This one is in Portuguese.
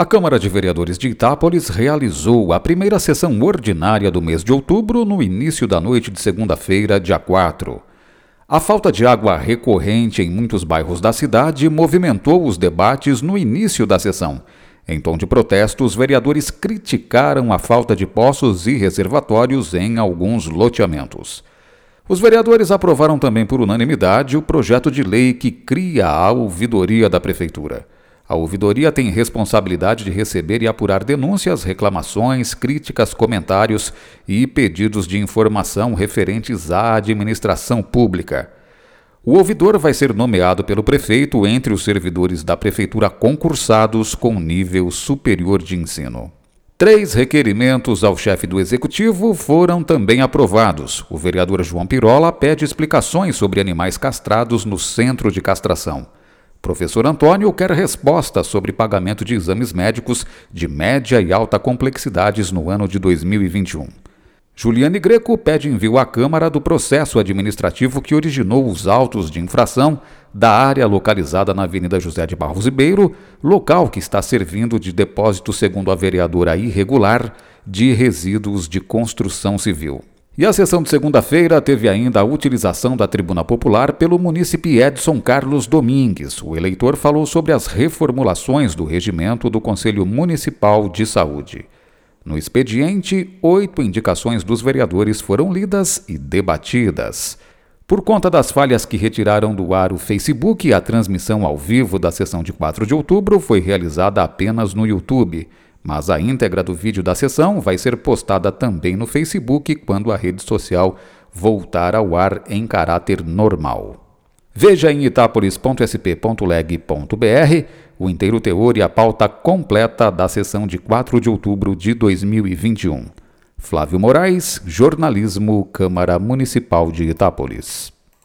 A Câmara de Vereadores de Itápolis realizou a primeira sessão ordinária do mês de outubro no início da noite de segunda-feira, dia 4. A falta de água recorrente em muitos bairros da cidade movimentou os debates no início da sessão. Em tom de protesto, os vereadores criticaram a falta de poços e reservatórios em alguns loteamentos. Os vereadores aprovaram também por unanimidade o projeto de lei que cria a ouvidoria da Prefeitura. A ouvidoria tem responsabilidade de receber e apurar denúncias, reclamações, críticas, comentários e pedidos de informação referentes à administração pública. O ouvidor vai ser nomeado pelo prefeito entre os servidores da prefeitura concursados com nível superior de ensino. Três requerimentos ao chefe do executivo foram também aprovados. O vereador João Pirola pede explicações sobre animais castrados no centro de castração. Professor Antônio quer resposta sobre pagamento de exames médicos de média e alta complexidades no ano de 2021. Juliane Greco pede envio à Câmara do processo administrativo que originou os autos de infração da área localizada na Avenida José de Barros Ribeiro, local que está servindo de depósito, segundo a vereadora irregular, de resíduos de construção civil. E a sessão de segunda-feira teve ainda a utilização da tribuna popular pelo munícipe Edson Carlos Domingues. O eleitor falou sobre as reformulações do regimento do Conselho Municipal de Saúde. No expediente, oito indicações dos vereadores foram lidas e debatidas. Por conta das falhas que retiraram do ar o Facebook, a transmissão ao vivo da sessão de 4 de outubro foi realizada apenas no YouTube mas a íntegra do vídeo da sessão vai ser postada também no Facebook quando a rede social voltar ao ar em caráter normal. Veja em itapolis.sp.leg.br o inteiro teor e a pauta completa da sessão de 4 de outubro de 2021. Flávio Moraes, Jornalismo, Câmara Municipal de Itápolis.